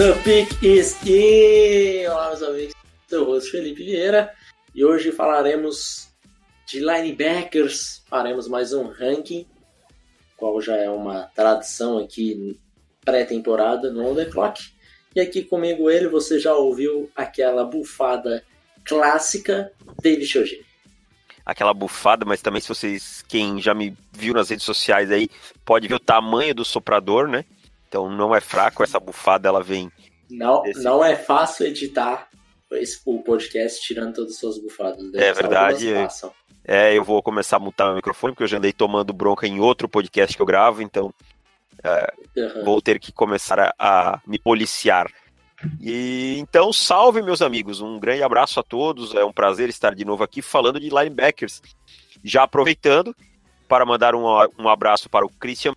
The Pick is in! Felipe Vieira e hoje falaremos de linebackers. Faremos mais um ranking, qual já é uma tradição aqui pré-temporada no On The Clock. E aqui comigo ele, você já ouviu aquela bufada clássica, David Shoji. Aquela bufada, mas também se vocês, quem já me viu nas redes sociais aí, pode ver o tamanho do soprador, né? Então não é fraco, essa bufada ela vem. Não, desse... não é fácil editar esse, o podcast tirando todas as suas bufadas. É verdade. É, eu vou começar a mutar meu microfone, porque eu já andei tomando bronca em outro podcast que eu gravo, então é, uhum. vou ter que começar a, a, me policiar. E então, salve meus amigos, um grande abraço a todos, é um prazer estar de novo aqui falando de linebackers. Já aproveitando para mandar um, um abraço para o Christian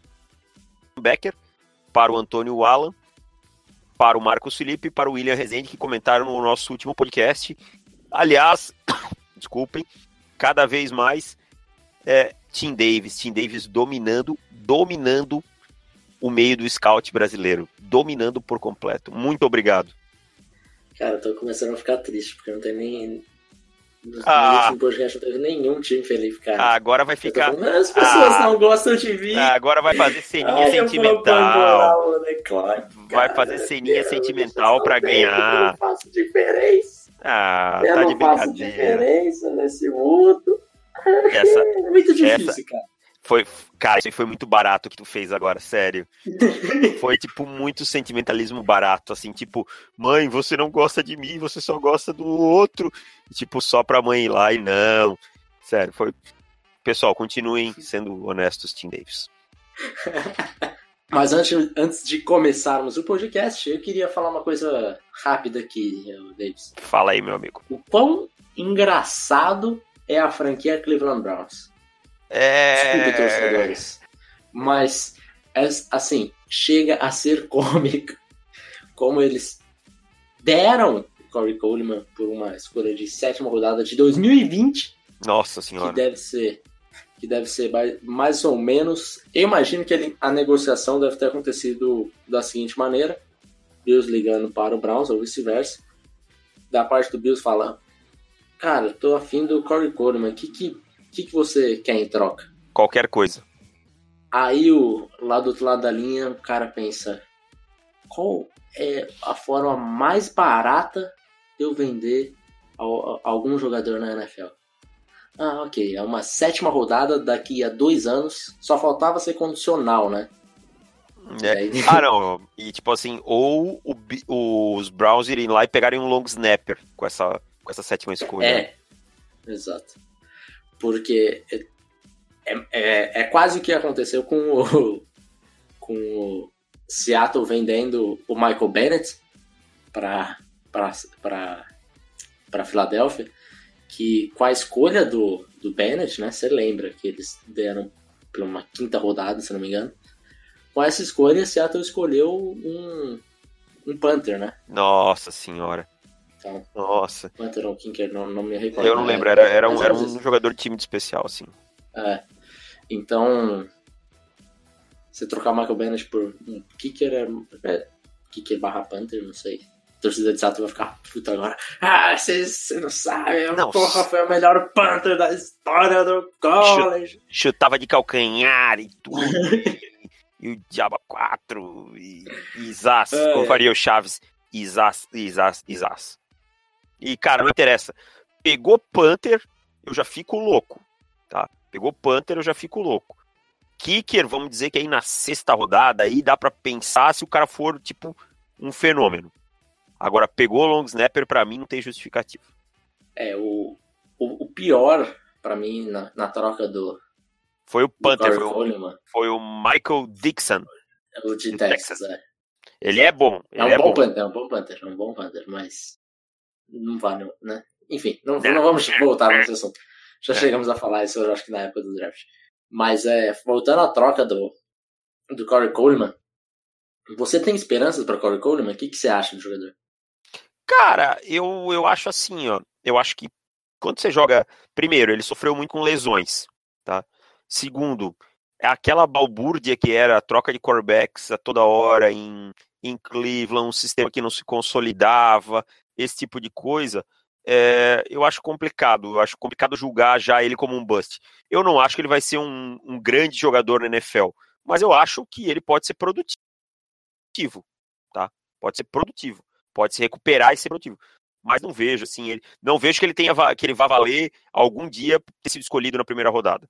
Becker, para o Antônio Alan, para o Marcos Felipe e para o William Rezende, que comentaram no nosso último podcast. Aliás, desculpem, cada vez mais é, Tim Davis, Tim Davis dominando, dominando o meio do scout brasileiro, dominando por completo. Muito obrigado. Cara, eu tô começando a ficar triste, porque não tem nem, ah. último podcast não teve nenhum time feliz, cara. Ah, agora vai ficar. Falando, as pessoas ah. não gostam de mim. Ah, agora vai fazer ceninha sentimental. Vai fazer ceninha sentimental pra ganhar. Eu não faço diferença. Ah, eu tá não de brincadeira. faço diferença nesse mundo. Essa, é muito difícil, essa, cara. Foi, cara, isso foi muito barato que tu fez agora, sério. Foi, tipo, muito sentimentalismo barato, assim, tipo, mãe, você não gosta de mim, você só gosta do outro. Tipo, só pra mãe ir lá e não. Sério, foi. Pessoal, continuem sendo honestos, Tim Davis. Mas antes, antes de começarmos o podcast, eu queria falar uma coisa rápida aqui, Davis. Fala aí, meu amigo. O quão engraçado é a franquia Cleveland Browns. É... Desculpe, torcedores. Mas, assim, chega a ser cômico como eles deram Corey Coleman por uma escolha de sétima rodada de 2020. Nossa senhora. Que deve ser, que deve ser mais ou menos. Eu imagino que ele, a negociação deve ter acontecido da seguinte maneira: Bills ligando para o Browns ou vice-versa. Da parte do Bills fala: Cara, tô afim do Corey Coleman. O que, que que, que você quer em troca? Qualquer coisa. Aí o lá do outro lado da linha, o cara pensa: qual é a forma mais barata de eu vender a, a, algum jogador na NFL? Ah, ok. É uma sétima rodada daqui a dois anos. Só faltava ser condicional, né? É. Ah, não. E tipo assim, ou o, os Browns irem lá e pegarem um long snapper com essa, com essa sétima escolha. É, exato porque é, é, é, quase o que aconteceu com o, com o Seattle vendendo o Michael Bennett para para Filadélfia, que com a escolha do, do Bennett, né, você lembra que eles deram para uma quinta rodada, se não me engano, com essa escolha, Seattle escolheu um, um Panther, né? Nossa senhora. Nossa. Ou Kinker, não, não me recordo. Eu não lembro, era, era, um, era um jogador de time de especial, assim. É. Então, você trocar o Michael Bennett por um kicker é, é kicker barra Panther, não sei. A torcida de Sato vai ficar puta agora. Ah, você não sabe, não. porra, foi o melhor Panther da história do college. Chutava de calcanhar e tudo. e o Diaba 4 e, Zaz, é. como faria o Chaves, Isas, Isas, Isas. E, cara, não interessa. Pegou Panther, eu já fico louco. Tá? Pegou Panther, eu já fico louco. Kicker, vamos dizer que aí na sexta rodada, aí dá para pensar se o cara for, tipo, um fenômeno. Agora, pegou long snapper, para mim não tem justificativo. É, o, o, o pior, para mim, na, na, troca do. Foi o Panther, foi o, foi o, Michael Dixon. É o de, de Texas, Texas, é. Ele é bom. é um é bom, bom. Panther, é um bom Panther, é um bom Panther, mas não vale, né? Enfim, não, não vamos voltar nesse assunto. Já é. chegamos a falar isso, eu acho que na época do draft. Mas é, voltando à troca do, do Corey Coleman, você tem esperanças para Corey Coleman? O que, que você acha do jogador? Cara, eu, eu acho assim, ó. Eu acho que quando você joga. Primeiro, ele sofreu muito com lesões, tá? Segundo, é aquela balbúrdia que era a troca de quarterbacks a toda hora em, em Cleveland, um sistema que não se consolidava, esse tipo de coisa. É, eu acho complicado. Eu acho complicado julgar já ele como um bust. Eu não acho que ele vai ser um, um grande jogador na NFL, mas eu acho que ele pode ser produtivo, tá? Pode ser produtivo, pode se recuperar e ser produtivo. Mas não vejo assim, ele, não vejo que ele tenha que ele vá valer algum dia ter sido escolhido na primeira rodada.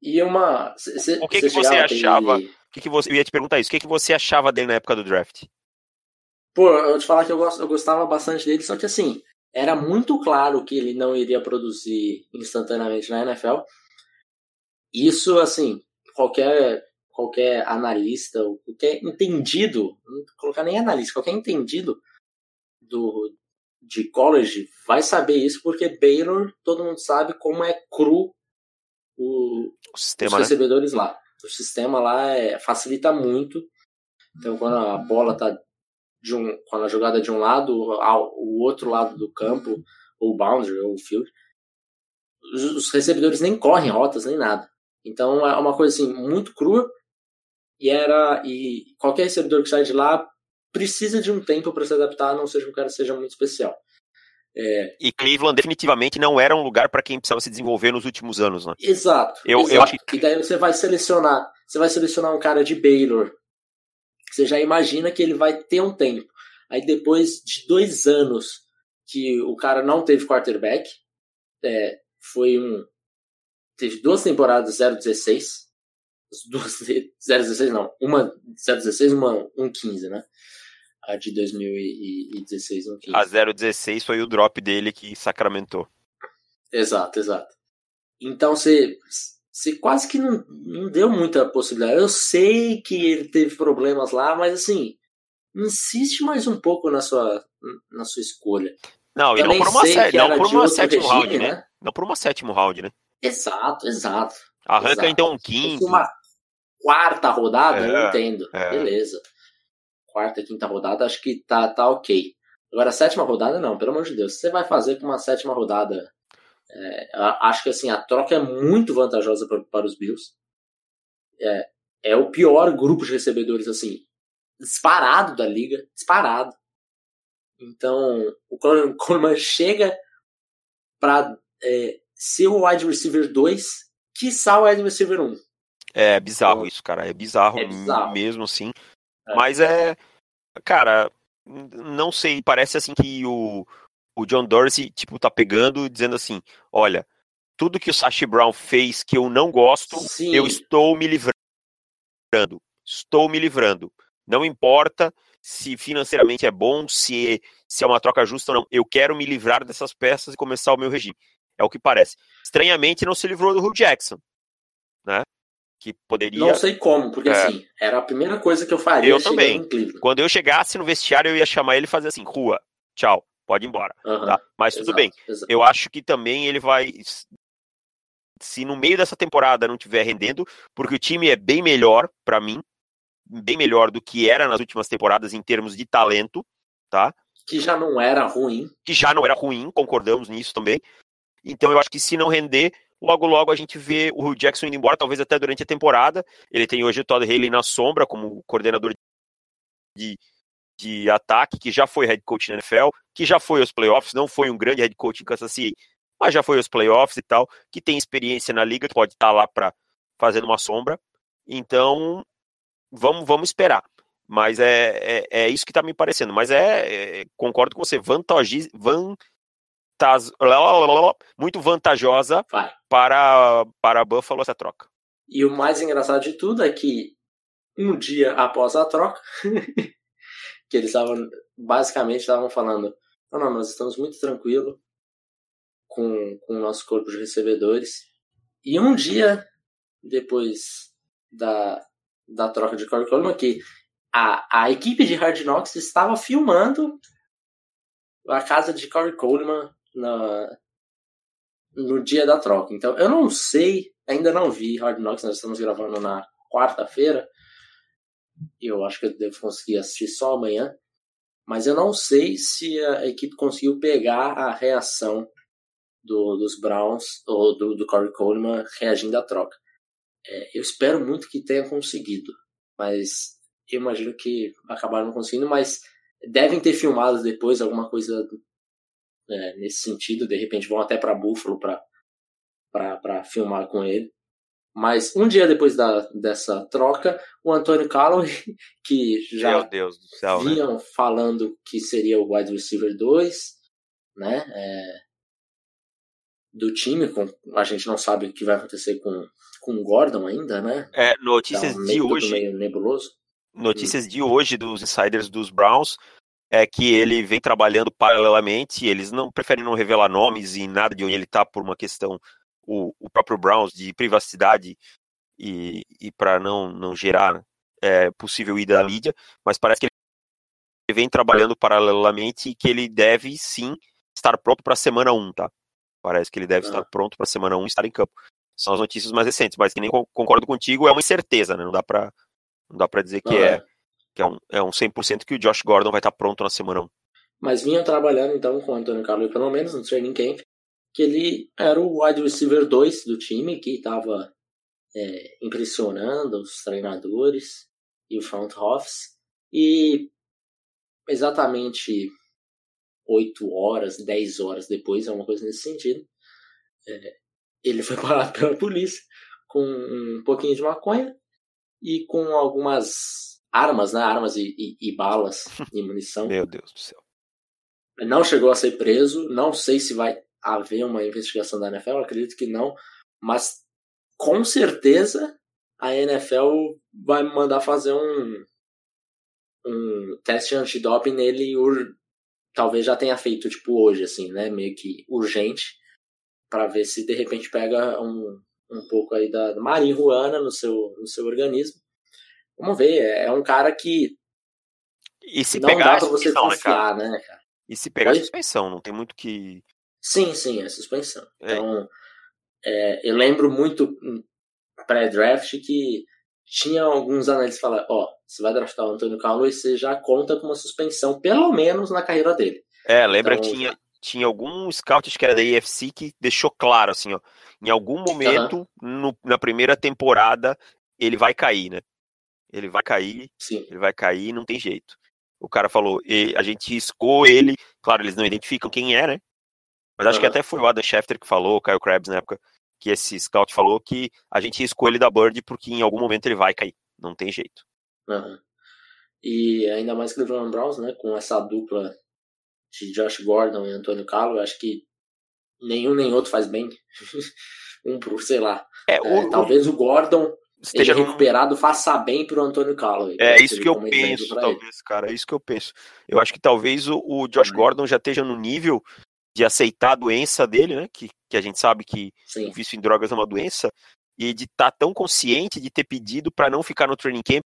E uma. Cê, o que, que você achava? O que, que você. Eu ia te perguntar isso. O que, que você achava dele na época do draft? Pô, eu te falar que eu, gost, eu gostava bastante dele, só que assim, era muito claro que ele não iria produzir instantaneamente na NFL. Isso, assim, qualquer qualquer analista, qualquer entendido, não vou colocar nem analista, qualquer entendido do, de college vai saber isso, porque Baylor, todo mundo sabe como é cru o, o sistema, os né? recebedores né? lá. O sistema lá é, facilita muito. Então, quando a bola tá de um, quando a jogada é de um lado ao o outro lado do campo, ou boundary, ou field, os, os recebedores nem correm rotas nem nada. Então é uma coisa assim muito crua e era e qualquer recebedor que sai de lá precisa de um tempo para se adaptar, a não seja que o cara seja muito especial. É... E Cleveland definitivamente não era um lugar para quem precisava se desenvolver nos últimos anos, né? Exato. Eu, exato. eu acho que... E daí você vai selecionar, você vai selecionar um cara de Baylor. Você já imagina que ele vai ter um tempo. Aí depois de dois anos que o cara não teve quarterback, é, foi um. Teve duas temporadas 0-16. Duas 0-16 não. Uma 0-16, uma 1-15, né? a de 2016 não quis. A 016 foi o drop dele que sacramentou. Exato, exato. Então você, você quase que não, não deu muita possibilidade. Eu sei que ele teve problemas lá, mas assim, insiste mais um pouco na sua, na sua escolha. Não, e não por uma, sé não por uma sétimo regime, round, né? né? Não por uma sétimo round, né? Exato, exato. Arranca exato. então um quinto. Uma quarta rodada, é, eu entendo. É. Beleza quarta, quinta rodada, acho que tá, tá ok. Agora, a sétima rodada, não, pelo amor de Deus. Você vai fazer com uma sétima rodada. É, acho que assim, a troca é muito vantajosa para, para os Bills. É, é o pior grupo de recebedores, assim, disparado da liga, disparado. Então, o Coleman chega para é, ser o wide receiver 2, quiçá o wide receiver 1. É bizarro então, isso, cara. É bizarro, é bizarro. mesmo, assim. É. Mas é. Cara, não sei, parece assim que o, o John Dorsey, tipo, tá pegando dizendo assim: olha, tudo que o Sashi Brown fez que eu não gosto, Sim. eu estou me livrando. Estou me livrando. Não importa se financeiramente é bom, se, se é uma troca justa ou não. Eu quero me livrar dessas peças e começar o meu regime. É o que parece. Estranhamente, não se livrou do Hugh Jackson. Né? que poderia. Não sei como, porque é. assim, era a primeira coisa que eu faria. Eu também. Quando eu chegasse no vestiário, eu ia chamar ele e fazer assim: rua, tchau, pode ir embora. tá? Mas exato, tudo bem. Exato. Eu acho que também ele vai. Se no meio dessa temporada não estiver rendendo, porque o time é bem melhor, para mim, bem melhor do que era nas últimas temporadas em termos de talento, tá? Que já não era ruim. Que já não era ruim, concordamos nisso também. Então eu acho que se não render, Logo, logo a gente vê o Jackson indo embora, talvez até durante a temporada. Ele tem hoje o Todd Haley na sombra como coordenador de, de ataque, que já foi head coach na NFL, que já foi aos playoffs, não foi um grande head coach em Kansas City, mas já foi aos playoffs e tal, que tem experiência na liga, que pode estar lá para fazer uma sombra. Então, vamos, vamos esperar. Mas é, é, é isso que está me parecendo. Mas é, é, concordo com você, vantagiz, van, muito vantajosa para, para Buffalo essa troca. E o mais engraçado de tudo é que um dia após a troca, que eles estavam basicamente estavam falando, não, não, nós estamos muito tranquilos com, com o nosso corpo de recebedores. E um dia depois da, da troca de Corey Coleman, que a, a equipe de Hard Knocks estava filmando a casa de Corey Coleman na, no dia da troca. Então, eu não sei, ainda não vi Hard Knocks, nós estamos gravando na quarta-feira. Eu acho que eu devo conseguir assistir só amanhã. Mas eu não sei se a equipe conseguiu pegar a reação do, dos Browns ou do, do Corey Coleman reagindo à troca. É, eu espero muito que tenha conseguido, mas eu imagino que acabaram não conseguindo, mas devem ter filmado depois alguma coisa é, nesse sentido. De repente vão até para Buffalo para filmar com ele. Mas um dia depois da, dessa troca, o Antônio Calloway, que já céu, né? vinham né? falando que seria o wide receiver 2, né? É, do time, com, a gente não sabe o que vai acontecer com, com o Gordon ainda, né? É, notícias então, de hoje. Meio nebuloso. Notícias hum. de hoje dos insiders dos Browns é que ele vem trabalhando paralelamente, eles não preferem não revelar nomes e nada de onde ele está por uma questão o, o próprio Browns de privacidade e, e para não, não gerar é, possível ida da mídia, mas parece que ele vem trabalhando paralelamente e que ele deve sim estar pronto para a semana 1, tá? Parece que ele deve ah. estar pronto para a semana 1 estar em campo. São as notícias mais recentes, mas que nem concordo contigo, é uma incerteza, né? Não dá para não dá para dizer que ah, é que é um, é um 100% que o Josh Gordon vai estar pronto na semana 1. Mas vinha trabalhando então com o Antônio Carlos, pelo menos no training camp, que ele era o wide receiver 2 do time, que estava é, impressionando os treinadores e o front office. E exatamente 8 horas, 10 horas depois, é uma coisa nesse sentido, é, ele foi parado pela polícia com um pouquinho de maconha e com algumas armas, né? Armas e, e, e balas e munição. Meu Deus do céu. Não chegou a ser preso. Não sei se vai haver uma investigação da NFL. Acredito que não. Mas com certeza a NFL vai mandar fazer um, um teste antidoping nele. Talvez já tenha feito, tipo, hoje, assim, né? Meio que urgente. para ver se de repente pega um, um pouco aí da marihuana no seu, no seu organismo Vamos ver, é, é um cara que. E se não pegar dá pra você né, confiar, né, cara? E se pegar a suspensão, não tem muito que. Sim, sim, é suspensão. É. Então, é, eu lembro muito pré-draft que tinha alguns analistas falando: ó, oh, você vai draftar o Antônio Carlos, você já conta com uma suspensão, pelo menos na carreira dele. É, lembra então, que tinha, tinha algum scout que era da EFC que deixou claro, assim, ó, em algum momento, uh -huh. no, na primeira temporada, ele vai cair, né? ele vai cair, Sim. ele vai cair, não tem jeito. O cara falou, a gente riscou ele, claro, eles não identificam quem é, né? Mas acho uhum. que até foi o Adam Schefter que falou, o Kyle Krabs na época, que esse scout falou que a gente riscou ele da Bird porque em algum momento ele vai cair, não tem jeito. Uhum. E ainda mais Cleveland Browns, né, com essa dupla de Josh Gordon e Antônio Carlos, acho que nenhum nem outro faz bem. um por, sei lá. É, o, é, talvez o Gordon esteja recuperado, faça bem pro Antônio Callaway. É isso que eu penso, talvez, ele. cara. É isso que eu penso. Eu acho que talvez o, o Josh uhum. Gordon já esteja no nível de aceitar a doença dele, né? Que, que a gente sabe que Sim. o vício em drogas é uma doença, e de estar tá tão consciente de ter pedido para não ficar no training camp,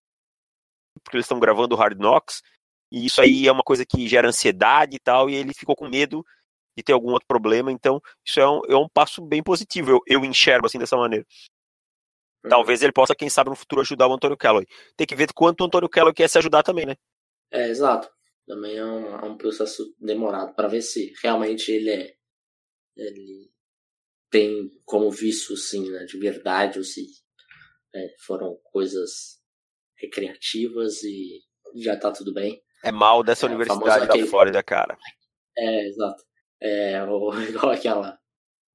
porque eles estão gravando o Hard Knocks, e isso aí é uma coisa que gera ansiedade e tal, e ele ficou com medo de ter algum outro problema, então isso é um, é um passo bem positivo, eu, eu enxergo assim dessa maneira. Uhum. Talvez ele possa, quem sabe, no futuro ajudar o Antônio Calloway. Tem que ver quanto o Antônio Calloway quer se ajudar também, né? É, exato. Também é um, é um processo demorado para ver se realmente ele é. Ele tem como vício, sim, né, de verdade, ou se é, foram coisas recreativas e já tá tudo bem. É mal dessa é, universidade da aquele... Flórida, cara. É, exato. É, ou, igual aquela,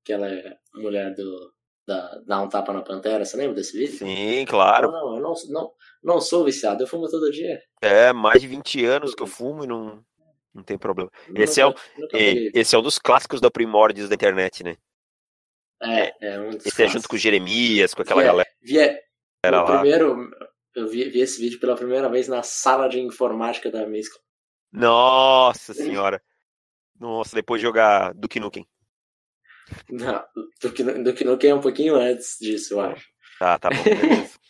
aquela mulher do da, dar um tapa na pantera, você lembra desse vídeo? Sim, claro. Não, não, eu não, não, não sou viciado, eu fumo todo dia. É, mais de 20 anos que eu fumo e não, não tem problema. Esse, é, o, esse é um dos clássicos da primórdios da internet, né? É, é um dos Esse é junto com o Jeremias, com aquela galera. Via, Era primeiro, eu vi, vi, esse vídeo pela primeira vez na sala de informática da Misco. Nossa senhora. Nossa, depois de jogar Duke Nukem. Não, do que, do que Nukem é um pouquinho antes disso, eu acho. Tá, tá bom.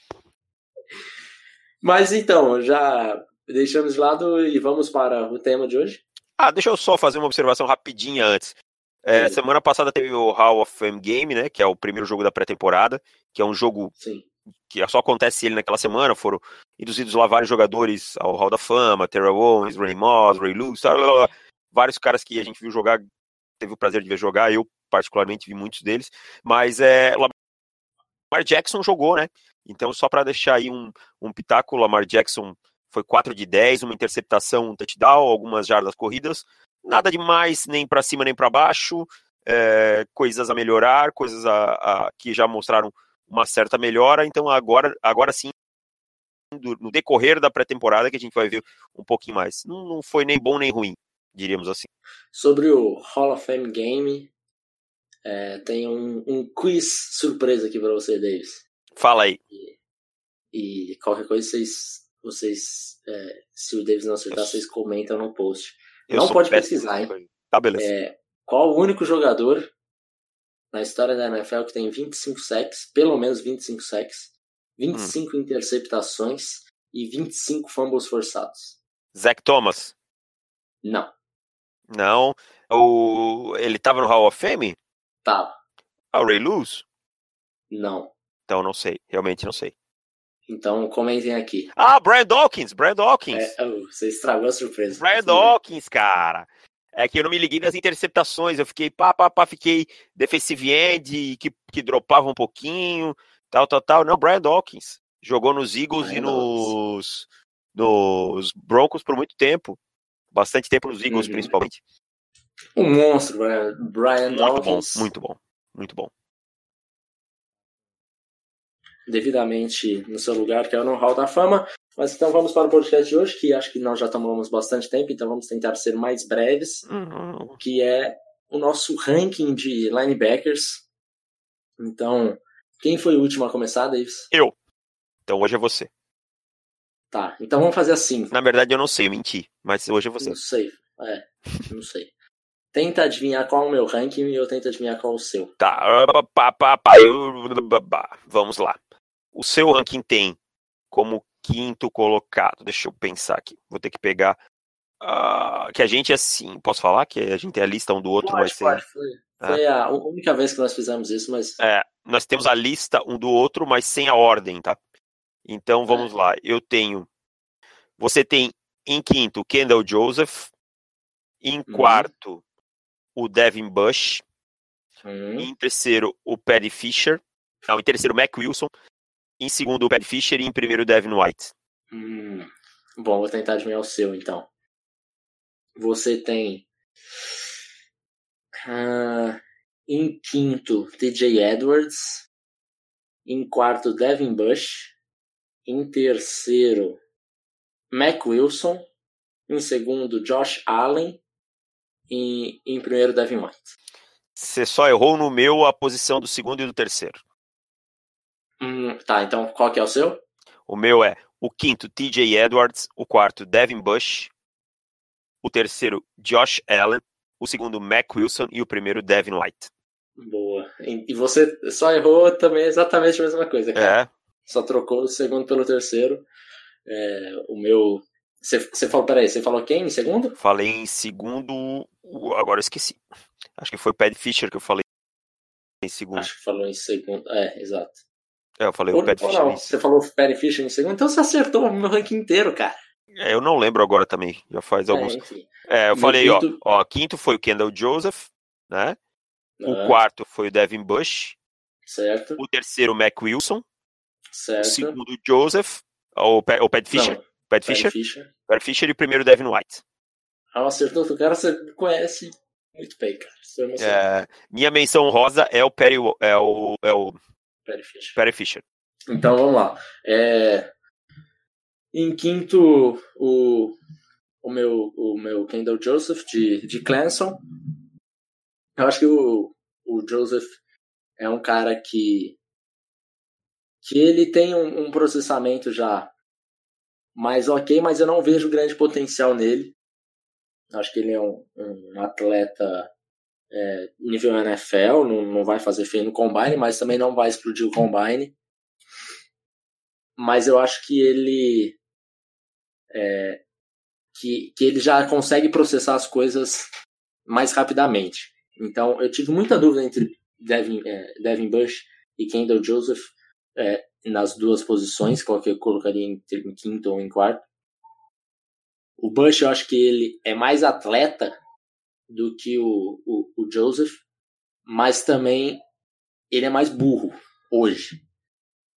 Mas então, já deixamos de lado e vamos para o tema de hoje? Ah, deixa eu só fazer uma observação rapidinha antes. É, semana passada teve o Hall of Fame Game, né? Que é o primeiro jogo da pré-temporada, que é um jogo Sim. que só acontece ele naquela semana. Foram induzidos lá vários jogadores ao Hall da Fama, Terrell Owens, Ray Moss, Ray Lewis, vários caras que a gente viu jogar, teve o prazer de ver jogar. Eu particularmente vi muitos deles, mas é Lamar Jackson jogou, né? Então só para deixar aí um, um pitaco, Lamar Jackson foi 4 de 10, uma interceptação, um touchdown, algumas jardas corridas, nada demais, nem para cima nem para baixo, é, coisas a melhorar, coisas a, a, que já mostraram uma certa melhora. Então agora, agora sim, no decorrer da pré-temporada que a gente vai ver um pouquinho mais. Não, não, foi nem bom nem ruim, diríamos assim. Sobre o Hall of Fame Game, é, tem um, um, quiz surpresa aqui para você, Davis. Fala aí. E, e qualquer coisa vocês, vocês é, se o Davis não acertar, vocês comentam no post. Eu não pode pesquisar, hein? Tá, beleza. É, qual o único jogador na história da NFL que tem 25 sacks, pelo menos 25 sacks, 25 hum. interceptações e 25 fumbles forçados? Zach Thomas. Não. Não. O... Ele tava no Hall of Fame? Tava. Ah, o Ray Lewis? Não. Então não sei, realmente não sei. Então comentem aqui. Ah, Brian Dawkins, Brian Dawkins. É, oh, você estragou a surpresa. Brian Dawkins, cara. É que eu não me liguei nas interceptações, eu fiquei pá, pá, pá, fiquei defensive end, que, que dropava um pouquinho, tal, tal, tal. Não, Brian Dawkins. Jogou nos Eagles Brian e nos, nos Broncos por muito tempo. Bastante tempo nos Eagles, uhum. principalmente. Um monstro, Brian, Brian Dawkins. Muito bom, muito bom devidamente no seu lugar, que é no Hall da Fama. Mas então vamos para o podcast de hoje, que acho que nós já tomamos bastante tempo, então vamos tentar ser mais breves, uhum. que é o nosso ranking de linebackers. Então, quem foi o último a começar, Davis? Eu. Então hoje é você. Tá, então vamos fazer assim. Na verdade eu não sei, eu menti, mas hoje é você. Não sei, é, não sei. Tenta adivinhar qual é o meu ranking e eu tento adivinhar qual é o seu. Tá, vamos lá. O seu ranking tem como quinto colocado. Deixa eu pensar aqui. Vou ter que pegar. Uh, que a gente, assim, posso falar que a gente tem a lista um do outro, pode, vai ser. Pode, foi, é. foi a única vez que nós fizemos isso, mas. É, nós temos a lista um do outro, mas sem a ordem, tá? Então vamos é. lá. Eu tenho. Você tem em quinto Kendall Joseph. Em uhum. O Devin Bush. Uhum. Em terceiro, o Paddy Fisher. Não, em terceiro, o Mac Wilson em segundo o Pat Fischer e em primeiro o Devin White. Hum, bom, vou tentar adivinhar o seu então. Você tem uh, em quinto TJ Edwards, em quarto Devin Bush, em terceiro Mac Wilson, em segundo Josh Allen e em primeiro Devin White. Você só errou no meu a posição do segundo e do terceiro. Hum, tá, então qual que é o seu? O meu é o quinto, TJ Edwards, o quarto, Devin Bush, o terceiro, Josh Allen, o segundo, Mac Wilson e o primeiro, Devin White. Boa. E você só errou também exatamente a mesma coisa, cara. É. Só trocou o segundo pelo terceiro. É, o meu. Você, falou, peraí, você falou quem em segundo? Falei em segundo. Agora eu esqueci. Acho que foi o Pat Fischer que eu falei em segundo. Acho que falou em segundo. É, exato. É, eu falei ou, o Pat Fischer. Não, você falou o Pat Fischer em segundo, então você acertou o meu ranking inteiro, cara. É, eu não lembro agora também, já faz é, alguns. É, eu falei, quinto... ó, ó, quinto foi o Kendall Joseph, né? O quarto foi o Devin Bush. Certo. O terceiro, o Mac Wilson. Certo. O segundo, Joseph. O, Pat, o Pat Fischer. Não, Pat, Fischer. Fischer. Pat Fischer e o primeiro, Devin White. Ah, acertou. O cara você conhece muito bem, cara. É, minha menção rosa é o Perry, é o, é o Perry Fisher. Perry Fisher. Então vamos lá. É... Em quinto, o, o, meu, o meu Kendall Joseph de, de Clemson. Eu acho que o, o Joseph é um cara que que ele tem um, um, processamento já mais ok, mas eu não vejo grande potencial nele. Acho que ele é um, um atleta é, nível NFL, não, não vai fazer feio no combine, mas também não vai explodir o combine. Mas eu acho que ele. É, que, que ele já consegue processar as coisas mais rapidamente. Então, eu tive muita dúvida entre Devin, é, Devin Bush e Kendall Joseph é, nas duas posições, qual que eu colocaria em, em quinto ou em quarto. O Bush, eu acho que ele é mais atleta do que o, o, o Joseph, mas também ele é mais burro hoje.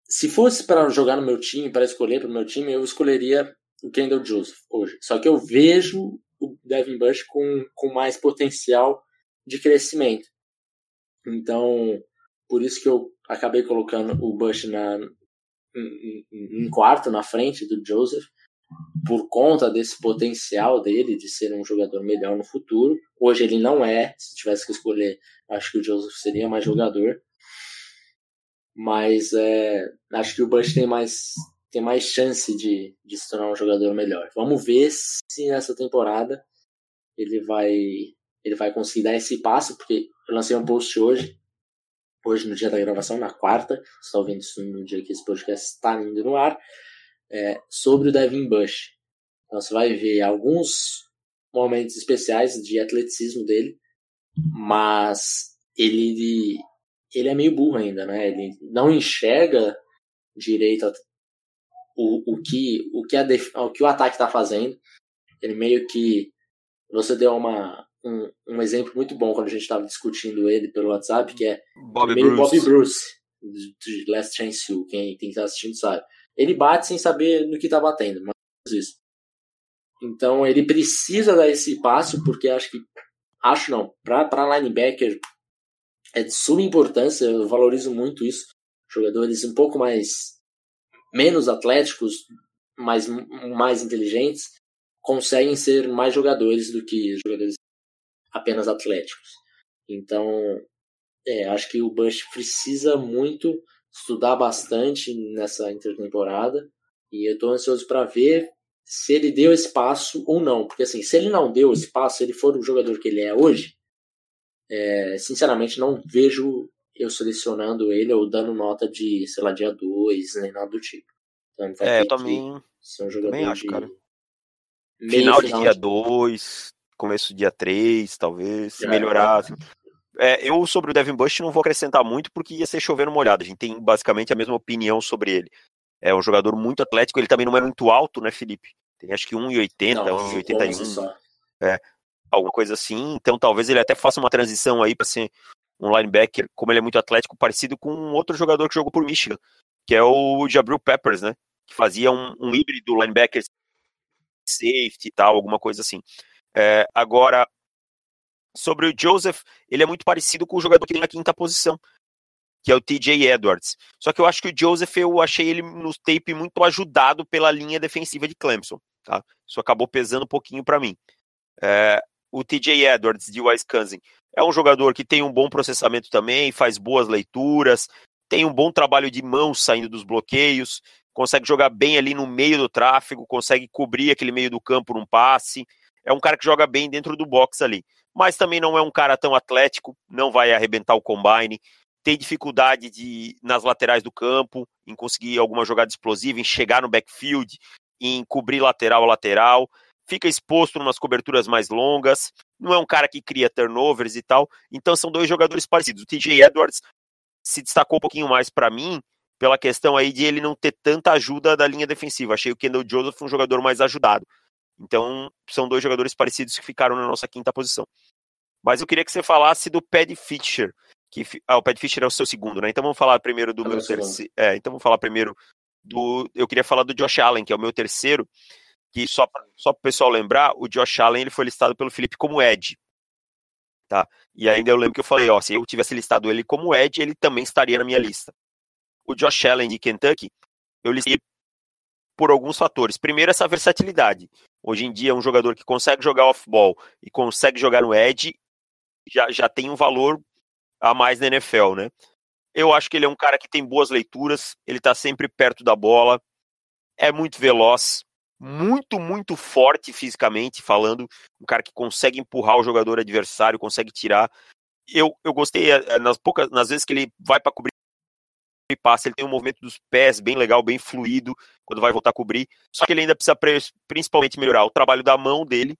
Se fosse para jogar no meu time, para escolher para o meu time, eu escolheria o Kendall Joseph hoje. Só que eu vejo o Devin Bush com, com mais potencial de crescimento. Então, por isso que eu acabei colocando o Bush na, em, em, quarto, na frente do Joseph, por conta desse potencial dele de ser um jogador melhor no futuro. Hoje ele não é, se tivesse que escolher, acho que o Joseph seria mais jogador. Mas é, acho que o Bush tem mais, tem mais chance de, de se tornar um jogador melhor. Vamos ver se nessa temporada ele vai, ele vai conseguir dar esse passo, porque eu lancei um post hoje, hoje no dia da gravação, na quarta, está ouvindo isso no dia que esse podcast está indo no ar, é, sobre o Devin Bush. Então você vai ver alguns momentos especiais de atleticismo dele, mas ele ele é meio burro ainda, né? Ele não enxerga direito o, o que o que, a o que o ataque está fazendo. Ele meio que você deu uma um, um exemplo muito bom quando a gente estava discutindo ele pelo WhatsApp, que é Bobby Bruce. Bobby Bruce de Last Chance U. Quem estar assistindo sabe. Ele bate sem saber no que está batendo, mas isso. Então ele precisa dar esse passo porque acho que acho não para linebacker é de suma importância. Eu valorizo muito isso. Jogadores um pouco mais menos atléticos, mais mais inteligentes conseguem ser mais jogadores do que jogadores apenas atléticos. Então, é, acho que o Bush precisa muito estudar bastante nessa intertemporada e eu estou ansioso para ver se ele deu espaço ou não, porque assim, se ele não deu espaço, se ele for o jogador que ele é hoje, é, sinceramente não vejo eu selecionando ele ou dando nota de, sei lá, dia 2, nem nada do tipo. Então, é, eu também, um também acho, de... cara. Final, final de dia 2, começo do dia 3, talvez, se é, melhorar. Assim. É, eu sobre o Devin Bush não vou acrescentar muito porque ia ser chovendo molhado. A gente tem basicamente a mesma opinião sobre ele. É um jogador muito atlético, ele também não é muito alto, né, Felipe? Tem acho que 1,80, 1,81. É, alguma coisa assim. Então talvez ele até faça uma transição aí para ser um linebacker, como ele é muito atlético, parecido com um outro jogador que jogou por Michigan, que é o Jabril Peppers, né? Que fazia um, um híbrido linebacker safety e tal, alguma coisa assim. É, agora, sobre o Joseph, ele é muito parecido com o jogador que tem na quinta posição, que é o TJ Edwards. Só que eu acho que o Joseph, eu achei ele no tape muito ajudado pela linha defensiva de Clemson. Tá? Isso acabou pesando um pouquinho para mim. É, o TJ Edwards, de Wisconsin, é um jogador que tem um bom processamento também, faz boas leituras, tem um bom trabalho de mão saindo dos bloqueios, consegue jogar bem ali no meio do tráfego, consegue cobrir aquele meio do campo num passe é um cara que joga bem dentro do box ali. Mas também não é um cara tão atlético, não vai arrebentar o combine, tem dificuldade de nas laterais do campo, em conseguir alguma jogada explosiva, em chegar no backfield, em cobrir lateral a lateral, fica exposto em umas coberturas mais longas, não é um cara que cria turnovers e tal. Então são dois jogadores parecidos. O TJ Edwards se destacou um pouquinho mais para mim pela questão aí de ele não ter tanta ajuda da linha defensiva. Achei o Kendall Joseph um jogador mais ajudado. Então, são dois jogadores parecidos que ficaram na nossa quinta posição. Mas eu queria que você falasse do Pad Fischer. Que, ah, o Pad Fischer é o seu segundo, né? Então vamos falar primeiro do é meu terceiro. É, então vamos falar primeiro do. Eu queria falar do Josh Allen, que é o meu terceiro. Que só, só para o pessoal lembrar, o Josh Allen ele foi listado pelo Felipe como Ed. Tá? E ainda eu lembro que eu falei, ó, se eu tivesse listado ele como Ed, ele também estaria na minha lista. O Josh Allen de Kentucky, eu listei por alguns fatores. Primeiro, essa versatilidade. Hoje em dia, um jogador que consegue jogar off-ball e consegue jogar no edge já, já tem um valor a mais na NFL, né? Eu acho que ele é um cara que tem boas leituras, ele tá sempre perto da bola, é muito veloz, muito, muito forte fisicamente falando, um cara que consegue empurrar o jogador adversário, consegue tirar. Eu, eu gostei eh, nas poucas nas vezes que ele vai para cobrir passe, ele tem um movimento dos pés bem legal, bem fluido, quando vai voltar a cobrir. Só que ele ainda precisa principalmente melhorar o trabalho da mão dele.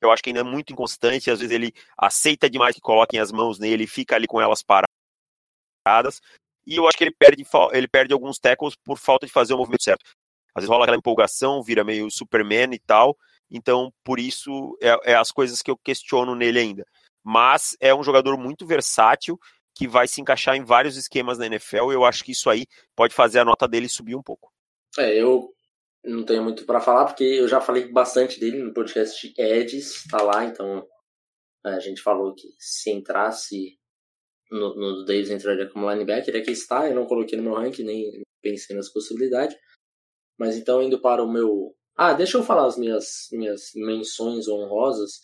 Eu acho que ainda é muito inconstante, às vezes ele aceita demais que coloquem as mãos nele, fica ali com elas paradas. E eu acho que ele perde, ele perde alguns tackles por falta de fazer o movimento certo. Às vezes rola aquela empolgação, vira meio Superman e tal. Então, por isso, é, é as coisas que eu questiono nele ainda. Mas é um jogador muito versátil que vai se encaixar em vários esquemas na NFL. Eu acho que isso aí pode fazer a nota dele subir um pouco. É, eu não tenho muito para falar, porque eu já falei bastante dele no podcast Eds, tá lá, então é, a gente falou que se entrasse no, no Davis entraria como linebacker, aqui está, eu não coloquei no meu ranking, nem pensei nessa possibilidade. Mas então indo para o meu. Ah, deixa eu falar as minhas, minhas menções honrosas,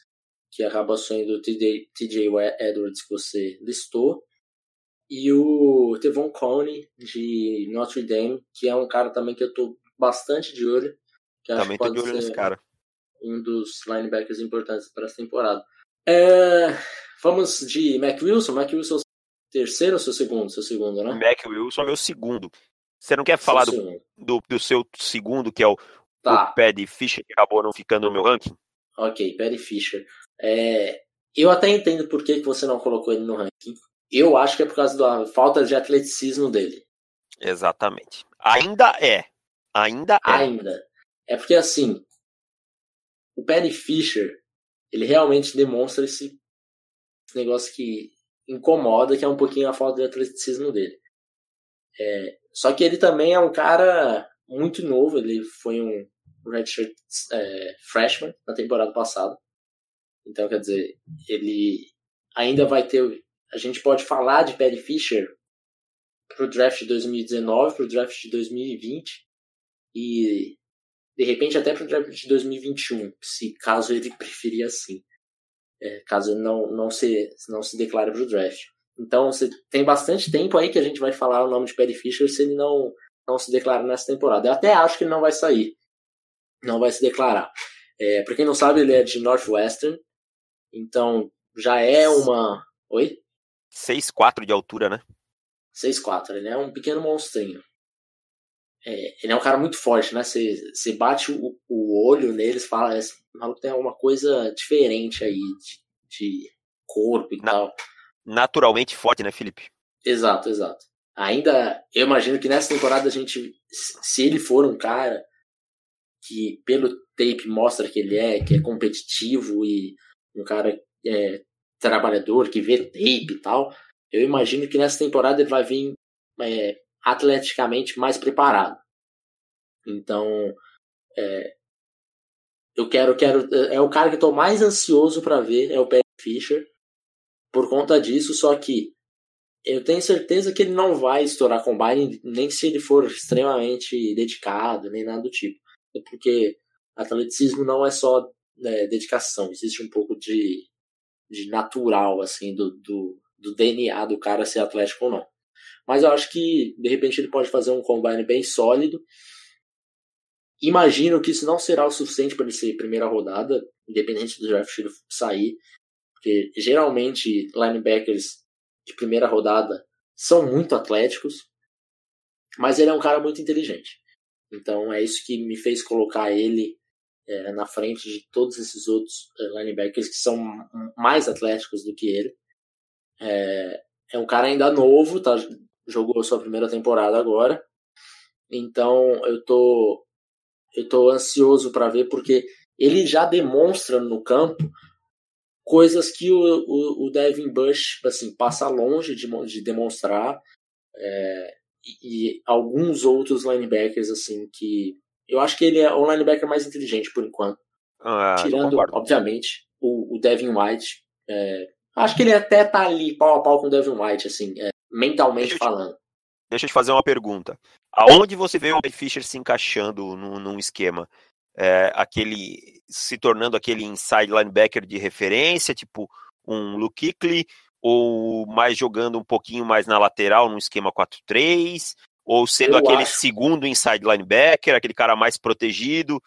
que acaba sendo o TJ, TJ Edwards que você listou e o Tevon Coney de Notre Dame, que é um cara também que eu tô bastante de olho. Que também tô de olho nesse cara. Um dos linebackers importantes para essa temporada. É, vamos de Mac Wilson. Mac Wilson terceiro ou seu segundo? Seu segundo, né? Mac Wilson é meu segundo. Você não quer falar do, do, do, seu segundo, que é o, tá. o Paddy Fischer, que acabou não ficando no meu ranking? Ok, Paddy Fischer. É, eu até entendo por que, que você não colocou ele no ranking. Eu acho que é por causa da falta de atleticismo dele. Exatamente. Ainda é. Ainda é. Ainda. É porque assim, o Penny Fisher, ele realmente demonstra esse, esse, negócio que incomoda, que é um pouquinho a falta de atleticismo dele. É, só que ele também é um cara muito novo, ele foi um redshirt é, freshman na temporada passada. Então, quer dizer, ele ainda vai ter a gente pode falar de Perry Fisher pro draft de 2019, pro draft de 2020 e de repente até pro draft de 2021, se caso ele preferir assim. É, caso ele não, não, se, não se declare pro draft. Então você tem bastante tempo aí que a gente vai falar o nome de Perry Fisher se ele não, não se declarar nessa temporada. Eu até acho que ele não vai sair. Não vai se declarar. É, pra quem não sabe, ele é de Northwestern. Então já é uma. Oi? 6'4 de altura, né? 6'4, ele é um pequeno monstrinho. É, ele é um cara muito forte, né? Você bate o, o, olho nele e fala, esse maluco tem alguma coisa diferente aí de, de corpo e Na, tal. Naturalmente forte, né, Felipe? Exato, exato. Ainda, eu imagino que nessa temporada a gente, se ele for um cara que pelo tape mostra que ele é, que é competitivo e um cara é, trabalhador, que vê tape e tal, eu imagino que nessa temporada ele vai vir é, atleticamente mais preparado. Então, é, eu quero, quero, é o cara que estou mais ansioso para ver é o Perry Fisher por conta disso, só que eu tenho certeza que ele não vai estourar combine nem se ele for extremamente dedicado, nem nada do tipo. É porque atleticismo não é só né, dedicação, existe um pouco de de natural, assim, do, do, do DNA do cara ser atlético ou não. Mas eu acho que, de repente, ele pode fazer um combine bem sólido. Imagino que isso não será o suficiente para ele ser primeira rodada, independente do draft sair. Porque geralmente linebackers de primeira rodada são muito atléticos, mas ele é um cara muito inteligente. Então é isso que me fez colocar ele é, na frente de todos esses outros é, linebackers que são mais atléticos do que ele. É, é um cara ainda novo, tá, jogou sua primeira temporada agora. Então eu tô, eu tô ansioso para ver porque ele já demonstra no campo coisas que o, o, o Devin Bush assim, passa longe de, de demonstrar. É, e, e alguns outros linebackers assim que eu acho que ele é o linebacker mais inteligente por enquanto. Ah, Tirando, obviamente, o, o, Devin White. É, acho que ele até tá ali pau a pau com o Devin White, assim, é, mentalmente deixa falando. Te, deixa eu te fazer uma pergunta. Aonde você vê o Ben Fischer se encaixando num, num esquema? É, aquele se tornando aquele inside linebacker de referência, tipo um Luke Kuechly, ou mais jogando um pouquinho mais na lateral, num esquema 4-3, ou sendo eu aquele acho. segundo inside linebacker, aquele cara mais protegido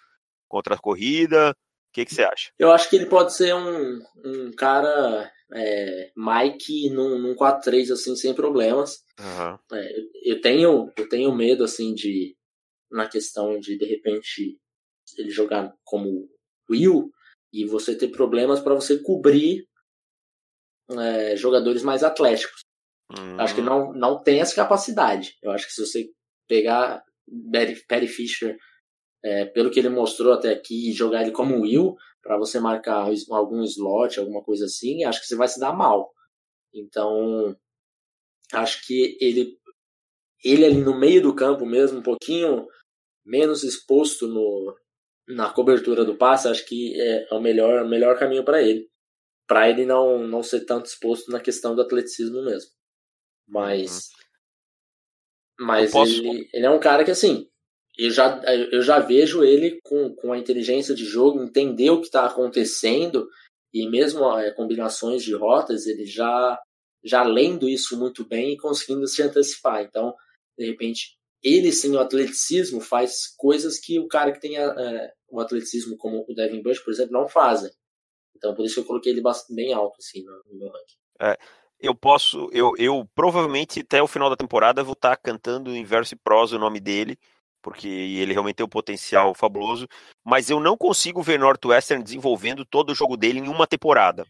contra a corrida? O que, que você acha? Eu acho que ele pode ser um, um cara é, Mike num, num 4-3 assim, sem problemas. Uhum. É, eu, tenho, eu tenho medo assim de na questão de de repente ele jogar como Will e você ter problemas para você cobrir é, jogadores mais atléticos. Acho que não, não tem essa capacidade. Eu acho que se você pegar Perry Fisher, é, pelo que ele mostrou até aqui, e jogar ele como Will, para você marcar algum slot, alguma coisa assim, acho que você vai se dar mal. Então, acho que ele, ele ali no meio do campo mesmo, um pouquinho menos exposto no, na cobertura do passe, acho que é o melhor, o melhor caminho para ele. Para ele não, não ser tanto exposto na questão do atleticismo mesmo. Mas. Uhum. Mas posso... ele, ele é um cara que, assim, eu já, eu já vejo ele com, com a inteligência de jogo, entender o que está acontecendo e mesmo é, combinações de rotas, ele já, já lendo isso muito bem e conseguindo se antecipar. Então, de repente, ele sim, o atleticismo, faz coisas que o cara que tem é, o atleticismo, como o Devin Bush, por exemplo, não fazem. Então, por isso eu coloquei ele bem alto assim, no, no meu ranking. É, eu posso, eu, eu provavelmente até o final da temporada vou estar cantando em verso e prosa o nome dele, porque ele realmente tem um potencial fabuloso, mas eu não consigo ver Northwestern desenvolvendo todo o jogo dele em uma temporada.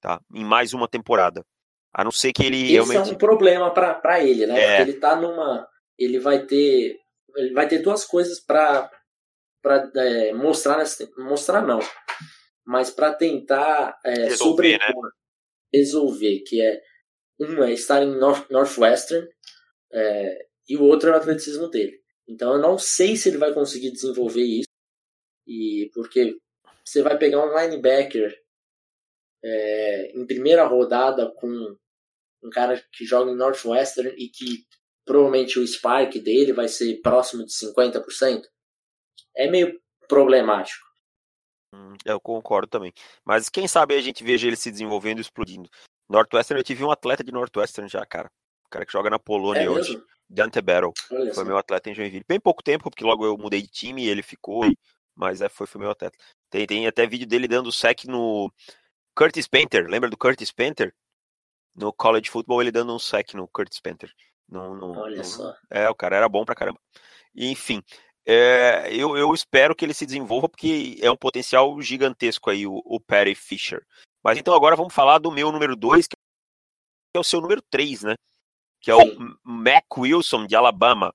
Tá? Em mais uma temporada. A não ser que ele Esse realmente. é um problema para ele, né? É. Porque ele tá numa. Ele vai ter. Ele vai ter duas coisas para para é, mostrar mostrar não, mas para tentar é, resolver, sobrepor, né? Resolver, que é um é estar em North, Northwestern é, e o outro é o atleticismo dele. Então eu não sei se ele vai conseguir desenvolver isso. E porque você vai pegar um linebacker é, em primeira rodada com um cara que joga em Northwestern e que provavelmente o spark dele vai ser próximo de 50%, é meio problemático. Hum, eu concordo também. Mas quem sabe a gente veja ele se desenvolvendo e explodindo. Northwestern, eu tive um atleta de Northwestern já, cara. O cara que joga na Polônia é hoje. Dante Battle. Olha foi meu atleta em Joinville. Bem pouco tempo, porque logo eu mudei de time e ele ficou, mas é, foi, foi meu atleta. Tem, tem até vídeo dele dando sec no Curtis Painter. Lembra do Curtis Painter? No college football ele dando um sec no Curtis Painter. No, no, Olha no... só. É, o cara era bom pra caramba. enfim, é, eu, eu espero que ele se desenvolva, porque é um potencial gigantesco aí, o, o Perry Fisher. Mas então agora vamos falar do meu número 2, que é o seu número 3, né? que é o Mac Wilson de Alabama.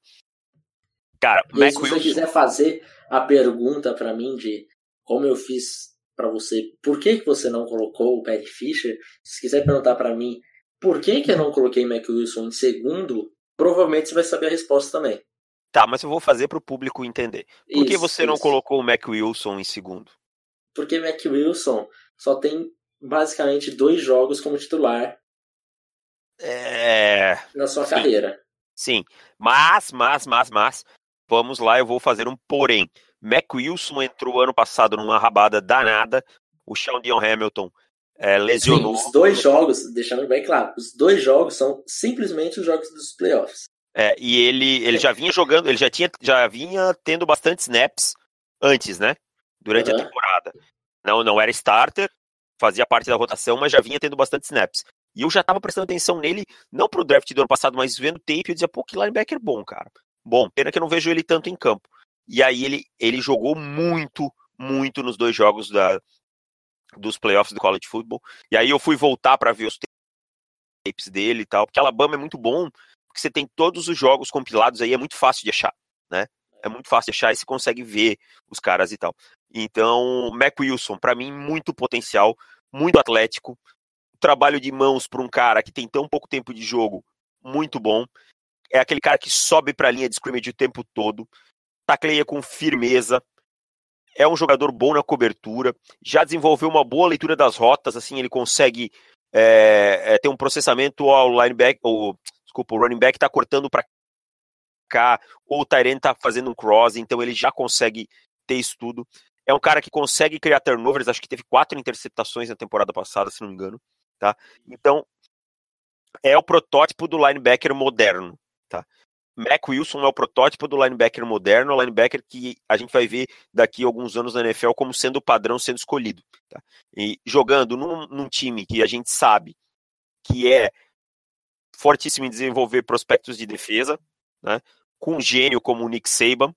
Cara, e Mac se Wilson... você quiser fazer a pergunta para mim de como eu fiz para você, por que, que você não colocou o Perry Fisher, se quiser perguntar para mim por que, que eu não coloquei Mac Wilson em segundo, provavelmente você vai saber a resposta também. Tá, mas eu vou fazer para o público entender. Por isso, que você isso. não colocou o Mac Wilson em segundo? Porque Mac Wilson só tem basicamente dois jogos como titular é... Na sua Sim. carreira. Sim, mas, mas, mas, mas, vamos lá, eu vou fazer um porém. Mac Wilson entrou ano passado numa rabada danada, o Sean Dion Hamilton é, lesionou. Sim, os dois jogos, deixando bem claro, os dois jogos são simplesmente os jogos dos playoffs. É, e ele, ele já vinha jogando, ele já tinha, já vinha tendo bastante snaps antes, né? Durante uhum. a temporada. Não, não era starter, fazia parte da rotação, mas já vinha tendo bastante snaps. E eu já tava prestando atenção nele, não pro draft do ano passado, mas vendo tape, eu dizia, pô, que linebacker bom, cara. Bom, pena que eu não vejo ele tanto em campo. E aí ele, ele jogou muito, muito nos dois jogos da, dos playoffs do college football. E aí eu fui voltar para ver os tapes dele e tal, porque Alabama é muito bom, porque você tem todos os jogos compilados aí, é muito fácil de achar, né? É muito fácil de achar e você consegue ver os caras e tal. Então, Mac Wilson, para mim, muito potencial, muito atlético, trabalho de mãos para um cara que tem tão pouco tempo de jogo, muito bom. É aquele cara que sobe para a linha de scrimmage o tempo todo, tacleia com firmeza, é um jogador bom na cobertura, já desenvolveu uma boa leitura das rotas, assim, ele consegue é, é, ter um processamento ao linebacker, ou, desculpa, o running back está cortando para cá, ou o Tyrene está fazendo um cross, então ele já consegue ter isso tudo. É um cara que consegue criar turnovers, acho que teve quatro interceptações na temporada passada, se não me engano tá? Então, é o protótipo do linebacker moderno, tá? Mac Wilson é o protótipo do linebacker moderno, o linebacker que a gente vai ver daqui a alguns anos na NFL como sendo o padrão sendo escolhido. Tá? E jogando num, num, time que a gente sabe que é fortíssimo em desenvolver prospectos de defesa, né? com um gênio como o Nick Saban,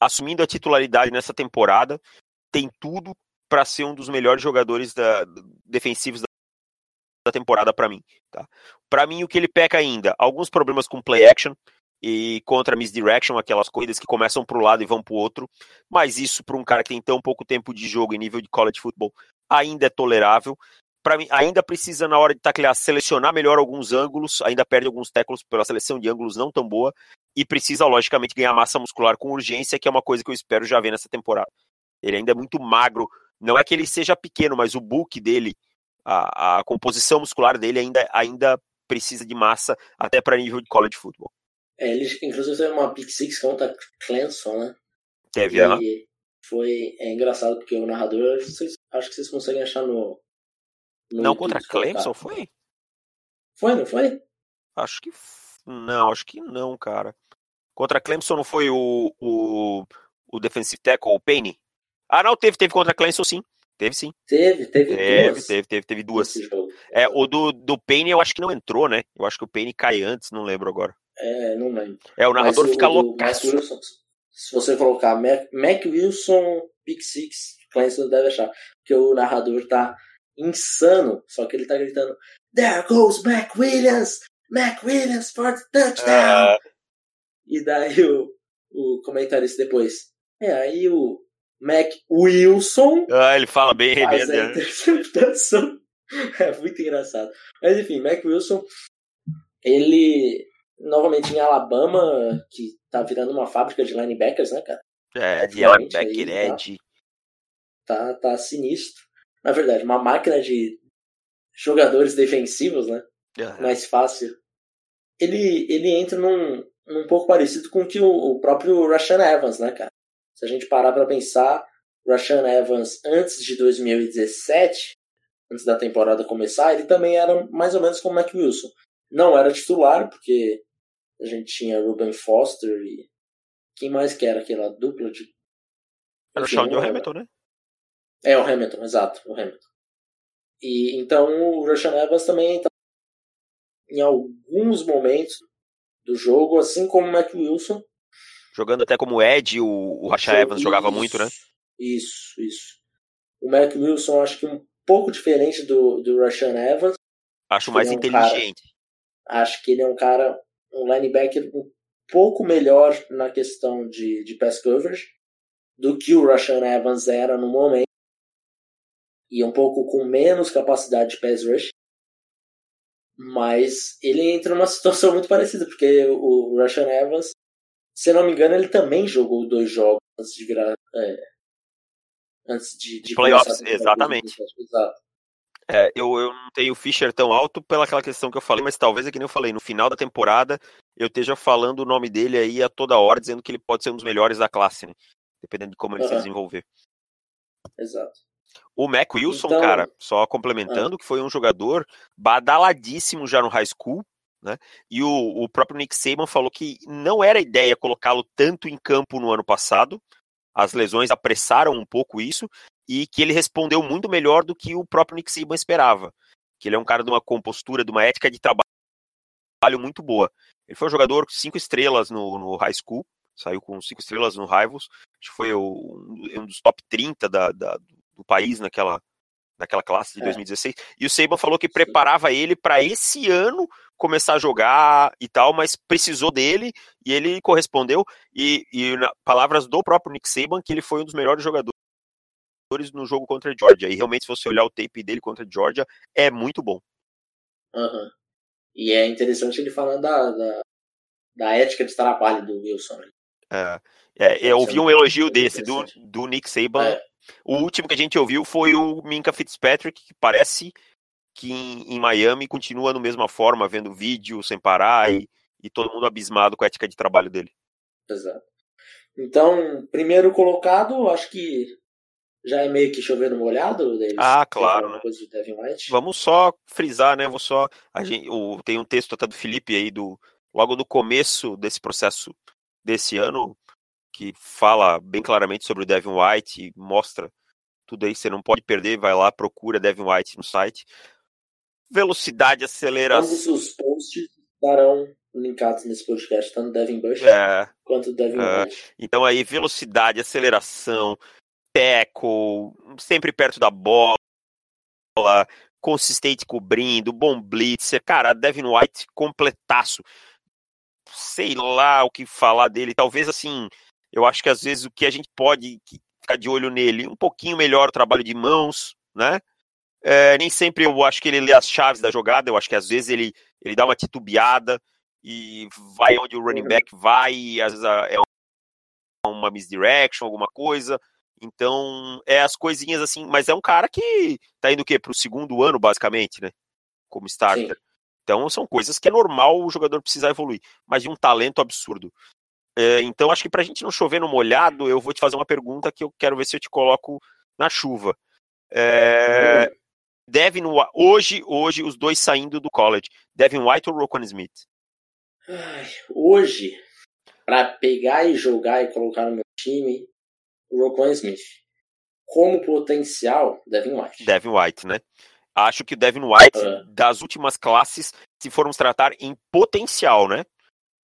assumindo a titularidade nessa temporada, tem tudo para ser um dos melhores jogadores da, defensivos da temporada para mim. Tá? Para mim, o que ele peca ainda, alguns problemas com play action e contra misdirection, aquelas corridas que começam para um lado e vão para o outro, mas isso para um cara que tem tão pouco tempo de jogo em nível de college football ainda é tolerável. Para mim, ainda precisa na hora de taclear selecionar melhor alguns ângulos, ainda perde alguns tackles pela seleção de ângulos não tão boa e precisa logicamente ganhar massa muscular com urgência, que é uma coisa que eu espero já ver nessa temporada. Ele ainda é muito magro, não é que ele seja pequeno, mas o book dele a, a composição muscular dele ainda, ainda precisa de massa até para nível de college football. É, ele inclusive teve uma pick six contra Clemson, né? Teve, e Foi é engraçado porque o narrador, vocês, acho que vocês conseguem achar no. Não, contra Clemson foi? Foi, não foi? Acho que. Não, acho que não, cara. Contra Clemson não foi o, o, o defensive tackle, o Payne? Ah, não, teve, teve contra Clemson sim. Teve sim. Teve, teve, teve duas. Teve, teve, teve duas. É, o do, do Payne eu acho que não entrou, né? Eu acho que o Payne cai antes, não lembro agora. É, não lembro. É, o narrador Mas fica louco. Se você colocar Mac, Mac Wilson, Pick Six, Clemson deve achar. Porque o narrador tá insano, só que ele tá gritando There goes Mac Williams! Mac Williams for the touchdown! Uh... E daí o, o comentarista depois. É, aí o Mac Wilson. Ah, ele fala bem, faz a interceptação. É muito engraçado. Mas enfim, Mac Wilson, ele novamente em Alabama, que tá virando uma fábrica de linebackers, né, cara? É, de linebacker, é de. Tá, tá sinistro. Na verdade, uma máquina de jogadores defensivos, né? Uhum. Mais fácil. Ele, ele entra num, num pouco parecido com o que o, o próprio Rashan Evans, né, cara? Se a gente parar para pensar, Rashan Evans antes de 2017, antes da temporada começar, ele também era mais ou menos como o Mac Wilson. Não era titular, porque a gente tinha Ruben Foster e. Quem mais que era aquela dupla de. Era o Sean de Hamilton, né? É, o Hamilton, exato, o Hamilton. E então o Rashan Evans também tá em alguns momentos do jogo, assim como o Mac Wilson, jogando até como Ed, o, o Rasha Evans jogava muito, né? Isso, isso. O Mac Wilson acho que um pouco diferente do, do Rashan Evans. Acho mais é um inteligente. Cara, acho que ele é um cara, um linebacker um pouco melhor na questão de, de pass coverage do que o Rashan Evans era no momento. E um pouco com menos capacidade de pass rush. Mas ele entra numa situação muito parecida, porque o Rashan Evans se não me engano, ele também jogou dois jogos antes de virar. É, antes de. de Playoffs, exatamente. Exato. É, eu, eu não tenho o Fischer tão alto pelaquela questão que eu falei, mas talvez é que nem eu falei, no final da temporada eu esteja falando o nome dele aí a toda hora, dizendo que ele pode ser um dos melhores da classe, né? Dependendo de como ele uhum. se desenvolver. Exato. O Mac Wilson, então, cara, só complementando, que foi um jogador badaladíssimo já no high school, né? E o, o próprio Nick Saban falou que não era ideia colocá-lo tanto em campo no ano passado, as lesões apressaram um pouco isso, e que ele respondeu muito melhor do que o próprio Nick Saban esperava. Que ele é um cara de uma compostura, de uma ética de trabalho muito boa. Ele foi um jogador cinco estrelas no, no high school, saiu com cinco estrelas no Rivals, acho que foi o, um dos top 30 da, da, do país naquela, naquela classe de é. 2016. E o Saban falou que preparava ele para esse ano começar a jogar e tal, mas precisou dele e ele correspondeu. E, e palavras do próprio Nick Saban, que ele foi um dos melhores jogadores no jogo contra a Georgia. E realmente, se você olhar o tape dele contra a Georgia, é muito bom. Uhum. E é interessante ele falando da, da, da ética de trabalho do Wilson. Né? É, é, eu ouvi um elogio desse do, do Nick Saban. É. O último que a gente ouviu foi o Minka Fitzpatrick, que parece que em, em, Miami continua no mesma forma, vendo vídeo sem parar e, e todo mundo abismado com a ética de trabalho dele. Exato. Então, primeiro colocado, acho que já é meio que chovendo molhado deles. Ah, claro. Né? De Vamos só frisar, né? Vou só. A gente, o, tem um texto até do Felipe aí do, logo no começo desse processo desse ano, que fala bem claramente sobre o Devin White e mostra tudo aí, você não pode perder, vai lá, procura Devin White no site. Velocidade, aceleração. Todos os posts estarão linkados nesse podcast, tanto Devin Bush é, quanto Devin é, White. Então aí, velocidade, aceleração, tackle, sempre perto da bola, consistente cobrindo, bom blitzer, cara, Devin White completaço. Sei lá o que falar dele, talvez assim, eu acho que às vezes o que a gente pode ficar de olho nele, um pouquinho melhor o trabalho de mãos, né? É, nem sempre eu acho que ele lê as chaves da jogada, eu acho que às vezes ele, ele dá uma titubeada e vai onde o running uhum. back vai, e às vezes é uma misdirection, alguma coisa. Então, é as coisinhas assim, mas é um cara que tá indo o quê? Pro segundo ano, basicamente, né? Como starter. Sim. Então, são coisas que é normal o jogador precisar evoluir, mas de um talento absurdo. É, então, acho que pra gente não chover no molhado, eu vou te fazer uma pergunta que eu quero ver se eu te coloco na chuva. É, Devin, hoje, hoje, os dois saindo do college, Devin White ou Roquan Smith? Ai, hoje, para pegar e jogar e colocar no meu time, Roquan Smith. Como potencial, Devin White. Devin White, né? Acho que o Devin White, uh. das últimas classes, se formos tratar em potencial, né?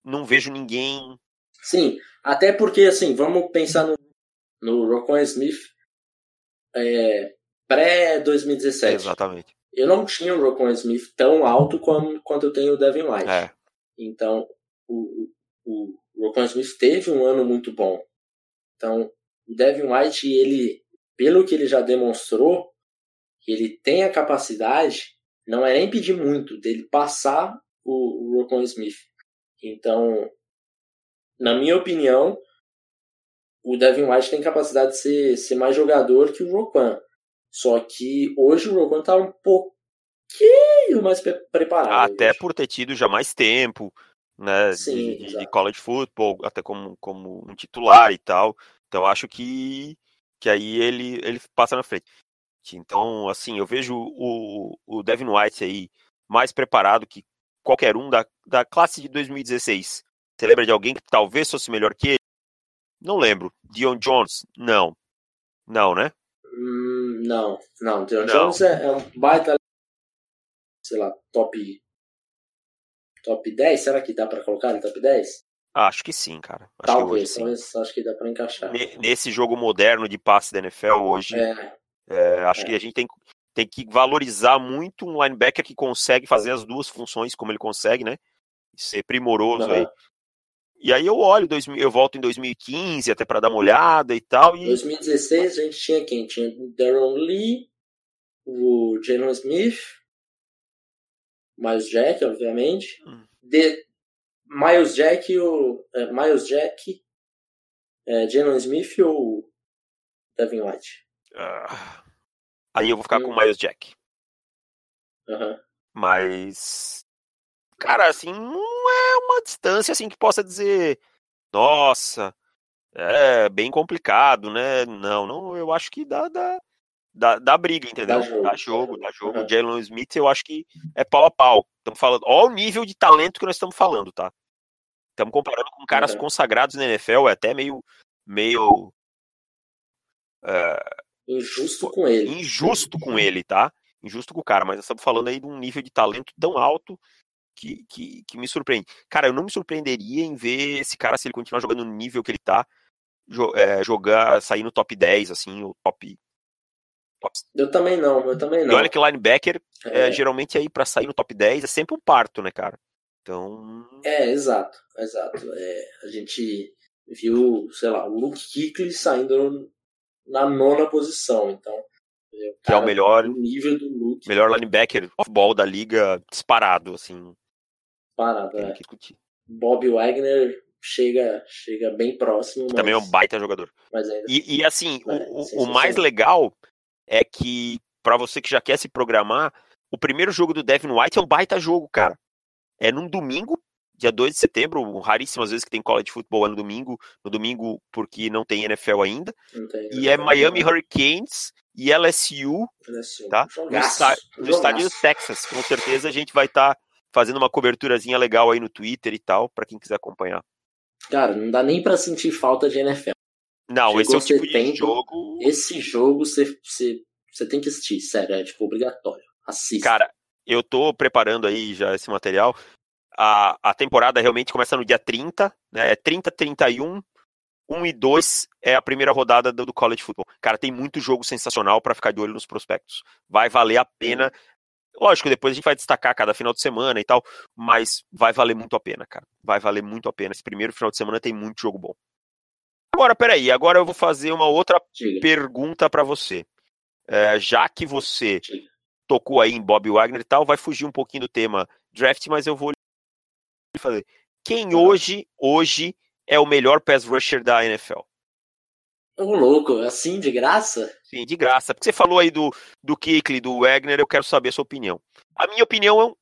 Não vejo ninguém. Sim, até porque, assim, vamos pensar no, no Roquan Smith é, pré-2017. Exatamente. Eu não tinha o Roquan Smith tão alto quanto, quanto eu tenho o Devin White. É. Então, o, o, o Roquan Smith teve um ano muito bom. Então, o Devin White, ele, pelo que ele já demonstrou, ele tem a capacidade, não é nem pedir muito, dele passar o, o Rocon Smith. Então, na minha opinião, o Devin White tem capacidade de ser, ser mais jogador que o Roquan. Só que hoje o Roquan está um pouquinho mais preparado. Até por ter tido já mais tempo, né? Sim, de, de, college football, até como, como um titular e tal. Então acho que, que aí ele, ele passa na frente. Então, assim, eu vejo o, o Devin White aí mais preparado que qualquer um da, da classe de 2016. Você lembra de alguém que talvez fosse melhor que ele? Não lembro. Dion Jones? Não. Não, né? Hum, não, não. Dion não. Jones é, é, um baita, sei lá, top top 10. Será que dá para colocar ele top 10? Acho que sim, cara. Acho talvez, hoje, talvez, acho que dá para encaixar. Nesse jogo moderno de passe da NFL hoje, é. É, acho é. que a gente tem, tem que valorizar muito um linebacker que consegue fazer as duas funções como ele consegue, né? Ser primoroso uhum. aí. E aí eu olho, eu volto em 2015 até para dar uma olhada e tal. Em e... 2016 a gente tinha quem? Tinha o Darren Lee, o Jalen Smith, mais Jack, obviamente. Hum. De, Miles Jack o é, Miles Jack, é, Jalen Smith ou Devin White? Uh, aí eu vou ficar hum. com o Miles Jack. Uhum. Mas cara, assim, não é uma distância assim que possa dizer, nossa, é bem complicado, né? Não, não, eu acho que dá, dá, dá, dá briga, entendeu? Dá jogo, dá jogo. Dá jogo. Uhum. Jalen Smith, eu acho que é pau a pau. Estamos falando, olha o nível de talento que nós estamos falando, tá? Estamos comparando com caras consagrados na NFL, é até meio. meio uh, injusto com ele. Injusto com ele, tá? Injusto com o cara, mas nós estamos falando aí de um nível de talento tão alto que, que, que, me surpreende. Cara, eu não me surpreenderia em ver esse cara, se ele continuar jogando no nível que ele tá, é, jogar, sair no top 10, assim, o top. Eu também não, eu também não. E olha que linebacker, é. É, geralmente aí para sair no top 10 é sempre um parto, né, cara? Então. É, exato, exato. É, a gente viu, sei lá, o Luke Kuechly saindo na nona posição, então. É, que é o melhor nível do Luke. Melhor linebacker off-ball da liga disparado, assim. Disparado, é. Bob Wagner chega, chega bem próximo. Mas... Também é um baita jogador. Mas ainda... e, e assim, é, o, o mais legal é que, para você que já quer se programar, o primeiro jogo do Devin White é um baita jogo, cara é num domingo, dia 2 de setembro, raríssimas vezes que tem college football é no domingo, no domingo porque não tem NFL ainda. Tem, e é Miami Hurricanes e LSU, LSU. tá? No, está, no estádio do Texas. Com certeza a gente vai estar tá fazendo uma coberturazinha legal aí no Twitter e tal, para quem quiser acompanhar. Cara, não dá nem para sentir falta de NFL. Não, Chegou esse é o tipo de jogo. Esse jogo você, você, você tem que assistir, sério, é tipo obrigatório. Assista. Cara, eu tô preparando aí já esse material. A, a temporada realmente começa no dia 30, né? É 30, 31, 1 e 2 é a primeira rodada do, do college football. Cara, tem muito jogo sensacional para ficar de olho nos prospectos. Vai valer a pena. Lógico, depois a gente vai destacar cada final de semana e tal, mas vai valer muito a pena, cara. Vai valer muito a pena. Esse primeiro final de semana tem muito jogo bom. Agora, peraí, agora eu vou fazer uma outra Diga. pergunta para você. É, já que você Diga. tocou aí em Bob Wagner e tal, vai fugir um pouquinho do tema draft, mas eu vou fazer. Quem hoje, hoje é o melhor pass rusher da NFL? Ô, louco, assim, de graça? Sim, de graça. Porque você falou aí do, do Kikli, do Wagner, eu quero saber a sua opinião. A minha opinião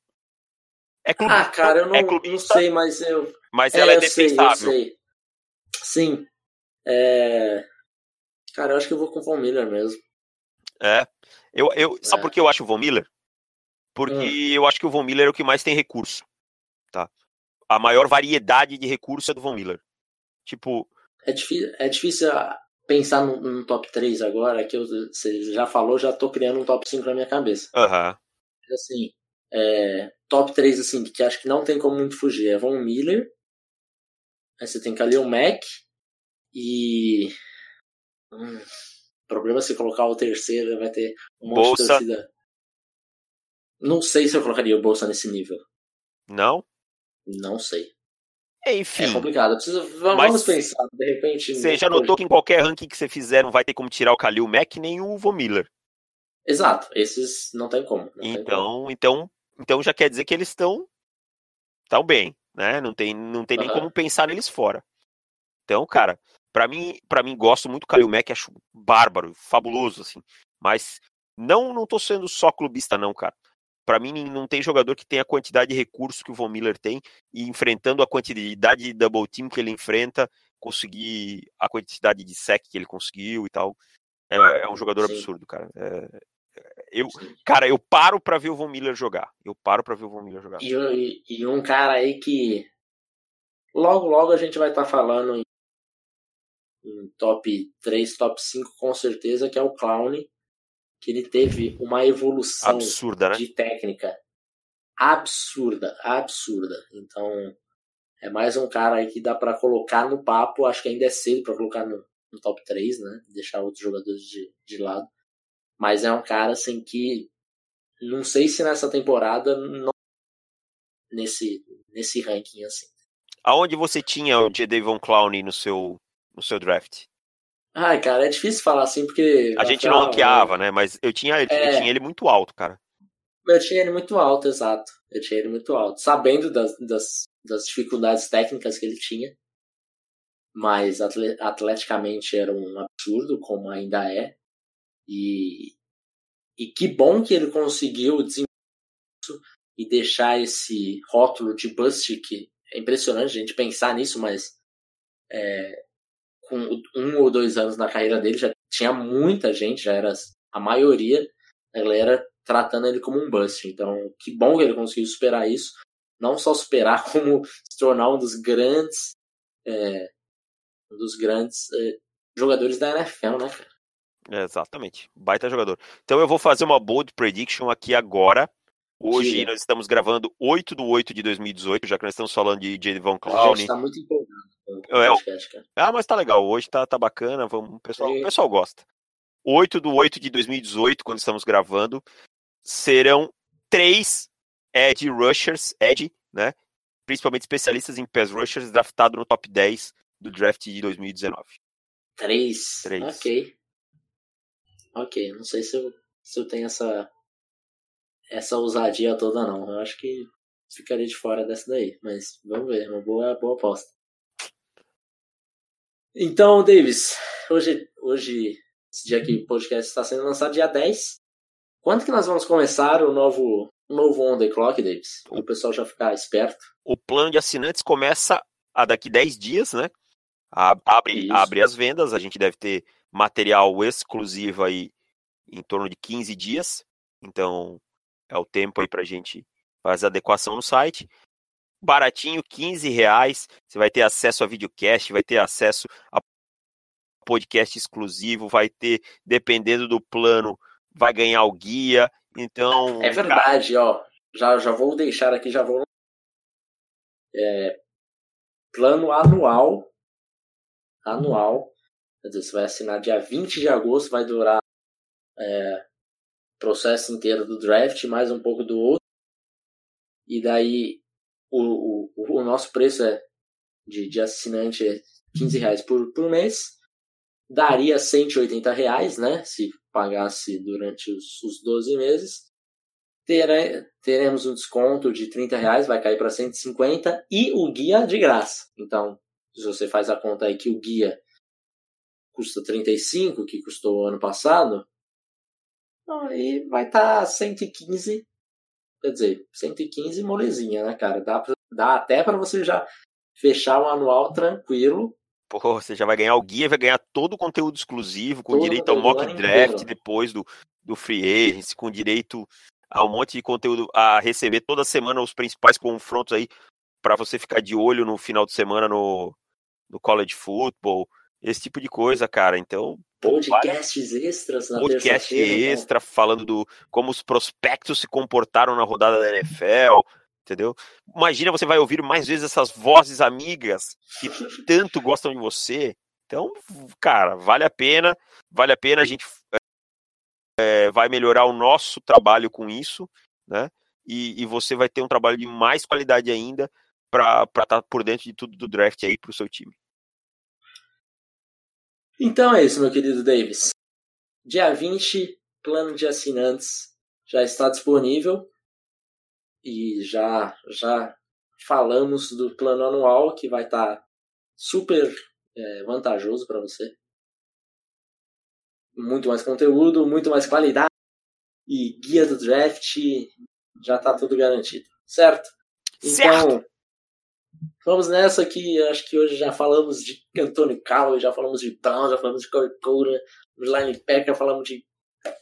é, é clubista. Ah, cara, eu não, é não sei, mas eu... Mas ela é, é defensável. Sei, sei. Sim, é... Cara, eu acho que eu vou com o Von Miller mesmo. É. Eu, eu, é. Sabe por que eu acho o Von Miller? Porque hum. eu acho que o Von Miller é o que mais tem recurso. Tá? A maior variedade de recurso é do Von Miller. Tipo. É difícil, é difícil pensar num, num top 3 agora, que eu, você já falou, já tô criando um top 5 na minha cabeça. Aham. Uhum. Assim, é, top 3, assim, que acho que não tem como muito fugir. É Von Miller. Aí você tem Khalil Mack. E. Hum, o problema é se colocar o terceiro, vai ter um monte Bolsa. de torcida. Não sei se eu colocaria o Bolsa nesse nível. Não? Não sei. Enfim. É complicado. Preciso, vamos pensar, de repente. Você já notou que em qualquer ranking que você fizer não vai ter como tirar o Khalil Mack nem o Von Miller. Exato, esses não tem como. Não então, tem como. então, então já quer dizer que eles estão tão bem, né? Não tem, não tem uhum. nem como pensar neles fora. Então, cara, para mim, para mim gosto muito do Kalil Mack, acho bárbaro, fabuloso assim. Mas não não tô sendo só clubista não, cara. Para mim não tem jogador que tenha a quantidade de recursos que o Von Miller tem e enfrentando a quantidade de double team que ele enfrenta, conseguir a quantidade de sec que ele conseguiu e tal. É, é um jogador Sim. absurdo, cara. É, eu, cara, eu paro para ver o Von Miller jogar. Eu paro para ver o Von Miller jogar. E, e, e, um cara aí que logo logo a gente vai estar tá falando em em top 3, top 5 com certeza, que é o Clown, que ele teve uma evolução absurda, né? de técnica absurda, absurda. Então, é mais um cara aí que dá para colocar no papo, acho que ainda é cedo para colocar no, no, top 3, né? Deixar outros jogadores de, de lado. Mas é um cara assim que não sei se nessa temporada não, nesse nesse ranking assim. Aonde você tinha o J. Devon Clown no seu no seu draft? Ai, cara, é difícil falar assim, porque. A gente não ranqueava, né? Mas eu tinha, é... eu tinha ele muito alto, cara. Eu tinha ele muito alto, exato. Eu tinha ele muito alto. Sabendo das, das, das dificuldades técnicas que ele tinha. Mas atleticamente era um absurdo, como ainda é. E, e que bom que ele conseguiu desenvolver isso e deixar esse rótulo de bust, que é impressionante a gente pensar nisso, mas é, com um ou dois anos na carreira dele, já tinha muita gente, já era a maioria da galera tratando ele como um bust. Então, que bom que ele conseguiu superar isso. Não só superar, como se tornar um dos grandes é, um dos grandes é, jogadores da NFL, né, cara? Exatamente. Baita jogador. Então eu vou fazer uma bold prediction aqui agora. Hoje Sim. nós estamos gravando 8 de 8 de 2018, já que nós estamos falando de J. Von Clown. está muito empolgado. É, podcast, ah, mas tá legal. Hoje tá, tá bacana. Vamos, o, pessoal, o pessoal gosta. 8 de 8 de 2018, quando estamos gravando, serão três Ed Rushers, Ed, né? Principalmente especialistas em pass rushers, draftado no top 10 do draft de 2019. Três? Três. Ok. Ok, não sei se eu, se eu tenho essa essa ousadia toda, não. Eu acho que ficaria de fora dessa daí. Mas vamos ver, uma boa, boa aposta. Então, Davis, hoje, hoje, esse dia que o podcast está sendo lançado, dia 10. Quando que nós vamos começar o novo, o novo On The Clock, Davis? Para o pessoal já ficar esperto. O plano de assinantes começa a daqui 10 dias, né? Abre, abre as vendas, a gente deve ter material exclusivo aí em torno de 15 dias. Então, é o tempo aí pra gente faz a adequação no site. Baratinho, 15 reais. Você vai ter acesso a videocast, vai ter acesso a podcast exclusivo, vai ter, dependendo do plano, vai ganhar o guia. Então. É verdade, cara... ó. Já, já vou deixar aqui, já vou. É, plano anual. Anual. Quer dizer, você vai assinar dia 20 de agosto, vai durar é, processo inteiro do draft, mais um pouco do outro. E daí o, o, o nosso preço é de, de assinante é 15 reais por, por mês. Daria 180 reais, né? Se pagasse durante os, os 12 meses. Tere, teremos um desconto de 30 reais, vai cair para 150 e o guia de graça. Então, se você faz a conta aí que o guia custa 35, que custou ano passado, aí vai estar tá 115, quer dizer, 115 molezinha, né, cara? Dá, pra, dá até para você já fechar o anual tranquilo. Pô, você já vai ganhar o guia, vai ganhar todo o conteúdo exclusivo, com todo direito ao mock draft inteiro. depois do, do free agency, com direito a um monte de conteúdo, a receber toda semana os principais confrontos aí, para você ficar de olho no final de semana no, no college football, esse tipo de coisa, cara. Então. Podcasts extras na Podcast extra, então. falando do como os prospectos se comportaram na rodada da NFL, entendeu? Imagina você vai ouvir mais vezes essas vozes amigas que tanto gostam de você. Então, cara, vale a pena, vale a pena a gente é, vai melhorar o nosso trabalho com isso, né? E, e você vai ter um trabalho de mais qualidade ainda para estar tá por dentro de tudo do draft aí para o seu time. Então é isso, meu querido Davis. Dia 20, plano de assinantes já está disponível e já já falamos do plano anual que vai estar tá super é, vantajoso para você. Muito mais conteúdo, muito mais qualidade e guia do draft já está tudo garantido, certo? Então, certo. Vamos nessa que acho que hoje já falamos de Anthony Cowell, já falamos de Brown, já falamos de Corey Coleman, de linebacker, falamos de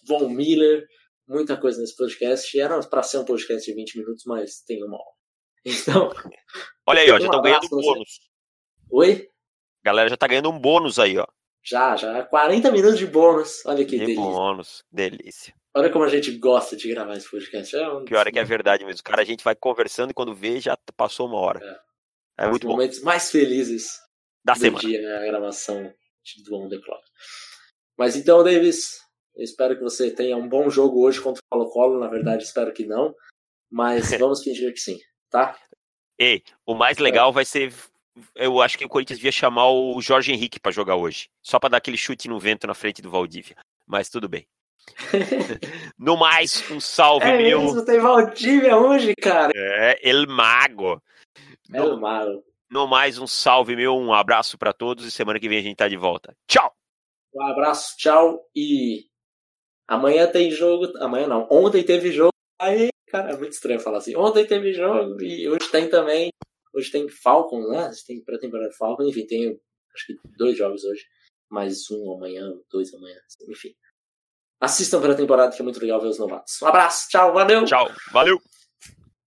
Von Miller, muita coisa nesse podcast. Era para ser um podcast de 20 minutos, mas tem uma hora. Então. Olha aí, ó, já estão ganhando um bônus. Oi? Galera já tá ganhando um bônus aí, ó. Já, já. 40 minutos de bônus. Olha que de delícia. bônus, delícia. Olha como a gente gosta de gravar esse podcast. É um... Pior é que é verdade mesmo. Cara, a gente vai conversando e quando vê já passou uma hora. É. É muito Os momentos mais felizes da do semana. dia, né? A gravação do On The Clock. Mas então, Davis, eu espero que você tenha um bom jogo hoje contra o Colo-Colo. Na verdade, espero que não. Mas vamos fingir que sim, tá? Ei, o mais legal é. vai ser. Eu acho que o Corinthians devia chamar o Jorge Henrique para jogar hoje. Só para dar aquele chute no vento na frente do Valdívia. Mas tudo bem. no mais, um salve é meu. Mesmo, tem Valdívia hoje, cara. É, El Mago. No, malo. no mais, um salve meu, um abraço para todos e semana que vem a gente tá de volta. Tchau! Um abraço, tchau e amanhã tem jogo. Amanhã não, ontem teve jogo. Aí, cara, é muito estranho falar assim. Ontem teve jogo e hoje tem também. Hoje tem Falcon, né? Tem pré-temporada Falcon, enfim, tem acho que dois jogos hoje. Mais um amanhã, dois amanhã, enfim. Assistam para a temporada que é muito legal ver os novatos. Um abraço, tchau, valeu! Tchau, valeu!